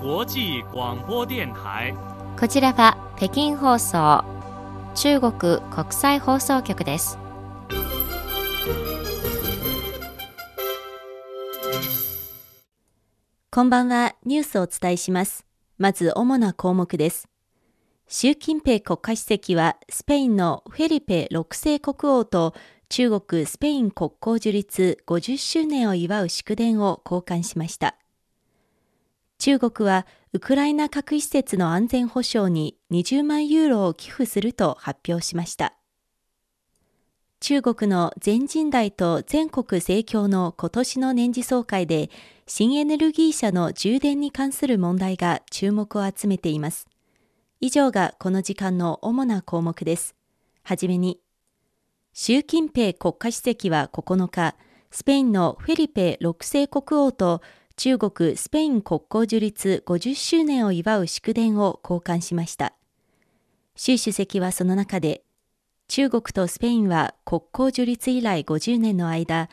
国際广播電台。こちらは北京放送中国国際放送局です。こんばんはニュースをお伝えします。まず主な項目です。習近平国家主席はスペインのフェリペ6世国王と中国スペイン国交樹立50周年を祝う祝電を交換しました。中国はウクライナ核施設の安全保障に20万ユーロを寄付すると発表しました。中国の全人代と全国政教の今年の年次総会で新エネルギー車の充電に関する問題が注目を集めています。以上がこの時間の主な項目です。はじめに、習近平国家主席は9日、スペインのフェリペ6世国王と中国スペイン国交樹立50周年を祝う祝電を交換しました。習主席はその中で、中国とスペインは国交樹立以来50年の間、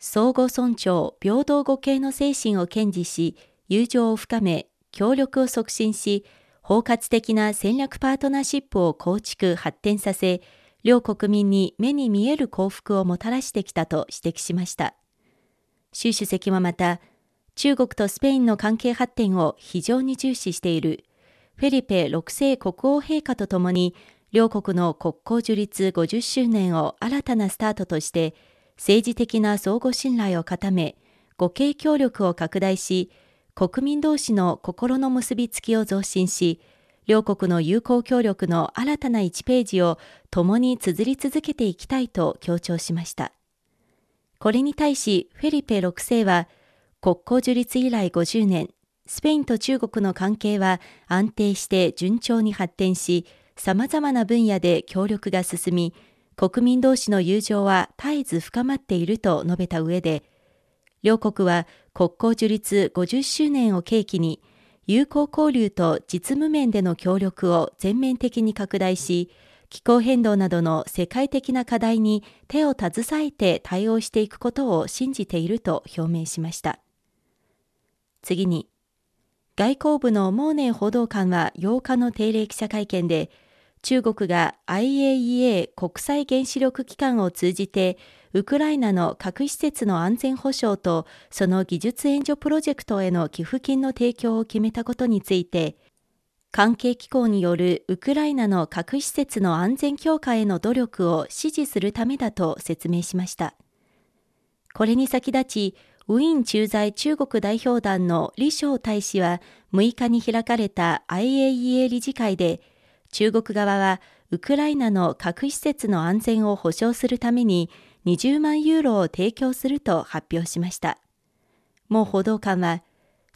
相互尊重、平等互恵の精神を堅持し、友情を深め、協力を促進し、包括的な戦略パートナーシップを構築、発展させ、両国民に目に見える幸福をもたらしてきたと指摘しました。習主席はまた、中国とスペインの関係発展を非常に重視している。フェリペ6世国王陛下とともに両国の国交樹立50周年を新たなスタートとして政治的な相互信頼を固め互恵協力を拡大し国民同士の心の結びつきを増進し両国の友好協力の新たな1ページを共に綴り続けていきたいと強調しました。これに対しフェリペ6世は国交樹立以来50年、スペインと中国の関係は安定して順調に発展し、様々な分野で協力が進み、国民同士の友情は絶えず深まっていると述べた上で、両国は国交樹立50周年を契機に、友好交流と実務面での協力を全面的に拡大し、気候変動などの世界的な課題に手を携えて対応していくことを信じていると表明しました。次に、外交部のモーネー報道官は8日の定例記者会見で、中国が IAEA 国際原子力機関を通じて、ウクライナの核施設の安全保障とその技術援助プロジェクトへの寄付金の提供を決めたことについて、関係機構によるウクライナの核施設の安全強化への努力を支持するためだと説明しました。これに先立ち、ウィーン駐在中国代表団の李翔大使は6日に開かれた IAEA 理事会で、中国側はウクライナの核施設の安全を保障するために20万ユーロを提供すると発表しました。もう報道官は、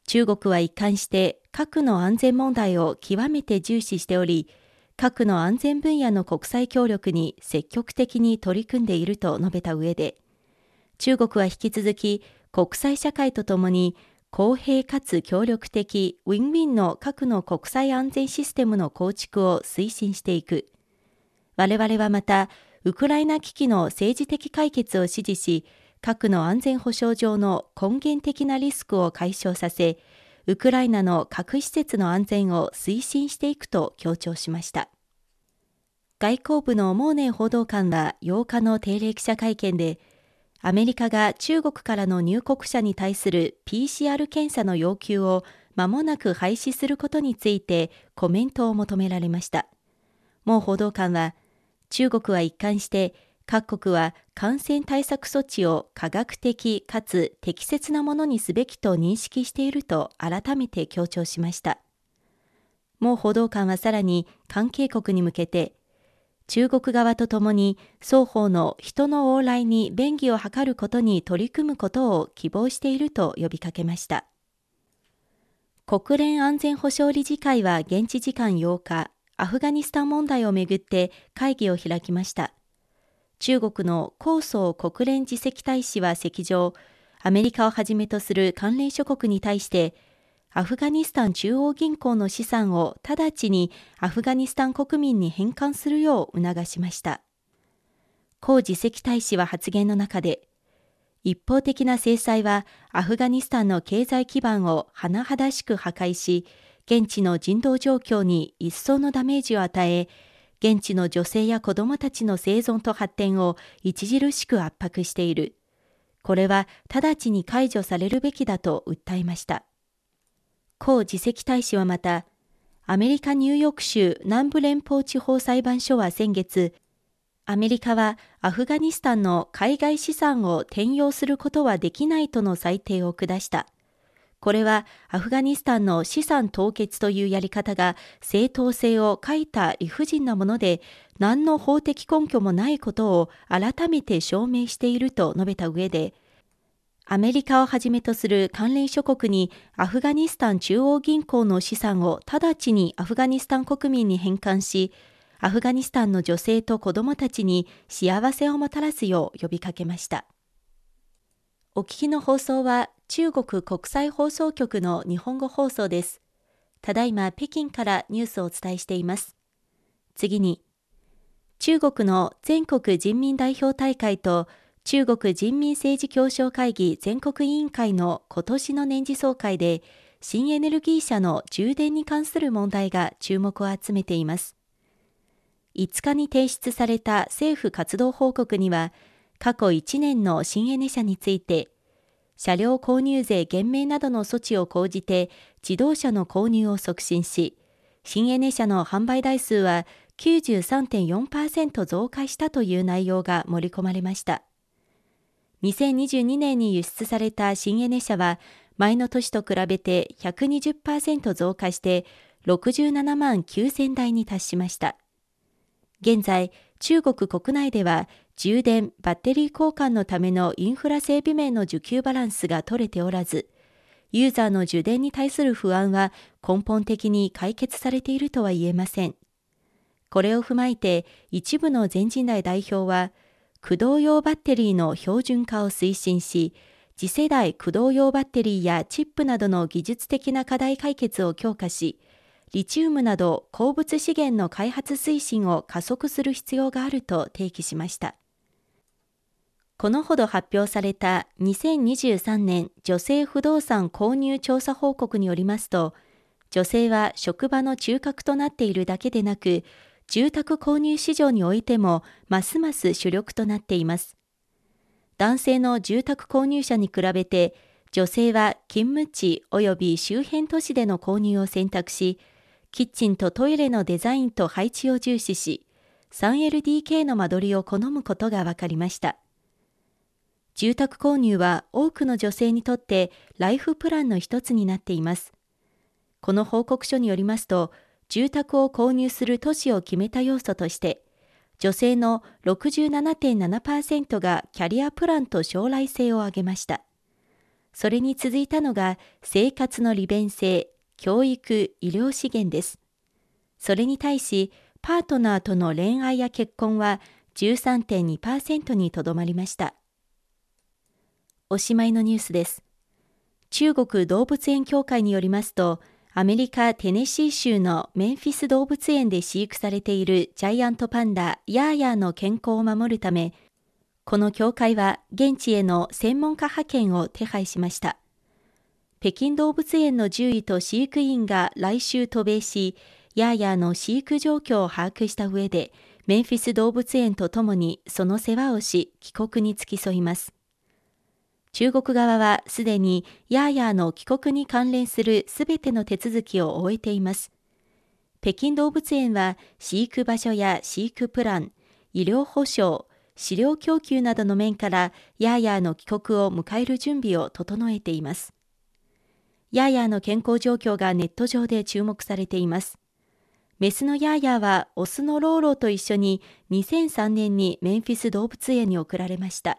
中国は一貫して核の安全問題を極めて重視しており、核の安全分野の国際協力に積極的に取り組んでいると述べた上で、中国は引き続き国際社会とともに公平かつ協力的ウィンウィンの核の国際安全システムの構築を推進していく。我々はまた、ウクライナ危機の政治的解決を支持し、核の安全保障上の根源的なリスクを解消させ、ウクライナの核施設の安全を推進していくと強調しました。外交部のモーネー報道官は8日の定例記者会見で、アメリカが中国からの入国者に対する PCR 検査の要求を間もなく廃止することについてコメントを求められました。もう報道官は、中国は一貫して各国は感染対策措置を科学的かつ適切なものにすべきと認識していると改めて強調しました。もう報道官はさらに関係国に向けて中国側とともに双方の人の往来に便宜を図ることに取り組むことを希望していると呼びかけました。国連安全保障理事会は現地時間8日、アフガニスタン問題をめぐって会議を開きました。中国の高層国連次席大使は席上、アメリカをはじめとする関連諸国に対して、アフガニスタン中央銀行の資産を直ちにアフガニスタン国民に返還するよう促しました。高次席大使は発言の中で、一方的な制裁はアフガニスタンの経済基盤を甚だしく破壊し、現地の人道状況に一層のダメージを与え、現地の女性や子供たちの生存と発展を著しく圧迫している。これは直ちに解除されるべきだと訴えました。江次席大使はまた、アメリカ・ニューヨーク州南部連邦地方裁判所は先月、アメリカはアフガニスタンの海外資産を転用することはできないとの裁定を下した。これはアフガニスタンの資産凍結というやり方が正当性を欠いた理不尽なもので何の法的根拠もないことを改めて証明していると述べた上でアメリカをはじめとする関連諸国にアフガニスタン中央銀行の資産を直ちにアフガニスタン国民に返還しアフガニスタンの女性と子供たちに幸せをもたらすよう呼びかけました。お聞きの放送は中国国際放送局の日本語放送です。ただいま北京からニュースをお伝えしています。次に、中国の全国人民代表大会と中国人民政治協商会議全国委員会の今年の年次総会で新エネルギー車の充電に関する問題が注目を集めています。5日に提出された政府活動報告には、過去1年の新エネ車について、車両購入税減免などの措置を講じて自動車の購入を促進し、新エネ車の販売台数は93.4%増加したという内容が盛り込まれました。2022年に輸出された新エネ車は前の年と比べて120%増加して67万9000台に達しました。現在、中国国内では充電、バッテリー交換のためのインフラ整備面の需給バランスが取れておらず、ユーザーの充電に対する不安は根本的に解決されているとは言えません。これを踏まえて一部の全人代代表は、駆動用バッテリーの標準化を推進し、次世代駆動用バッテリーやチップなどの技術的な課題解決を強化し、リチウムなど鉱物資源の開発推進を加速する必要があると提起しました。このほど発表された2023年女性不動産購入調査報告によりますと、女性は職場の中核となっているだけでなく、住宅購入市場においてもますます主力となっています。男性の住宅購入者に比べて、女性は勤務地及び周辺都市での購入を選択し、キッチンとトイレのデザインと配置を重視し、3LDK の間取りを好むことが分かりました。住宅購入は多くの女性にとってライフプランの一つになっています。この報告書によりますと、住宅を購入する都市を決めた要素として、女性の67.7%がキャリアプランと将来性を挙げました。それに続いたのが生活の利便性、教育、医療資源です。それに対し、パートナーとの恋愛や結婚は13.2%にとどまりました。おしまいのニュースです。中国動物園協会によりますと、アメリカ・テネシー州のメンフィス動物園で飼育されているジャイアントパンダ、ヤーヤーの健康を守るため、この協会は現地への専門家派遣を手配しました。北京動物園の獣医と飼育員が来週渡米し、ヤーヤーの飼育状況を把握した上で、メンフィス動物園とともにその世話をし、帰国に付き添います。中国側はすでにヤーヤーの帰国に関連するすべての手続きを終えています。北京動物園は飼育場所や飼育プラン、医療保障、飼料供給などの面からヤーヤーの帰国を迎える準備を整えています。ヤーヤーの健康状況がネット上で注目されています。メスのヤーヤーはオスのローローと一緒に2003年にメンフィス動物園に送られました。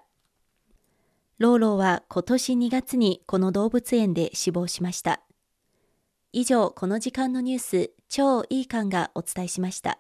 ローローは今年2月にこの動物園で死亡しました。以上、この時間のニュース、超いい感がお伝えしました。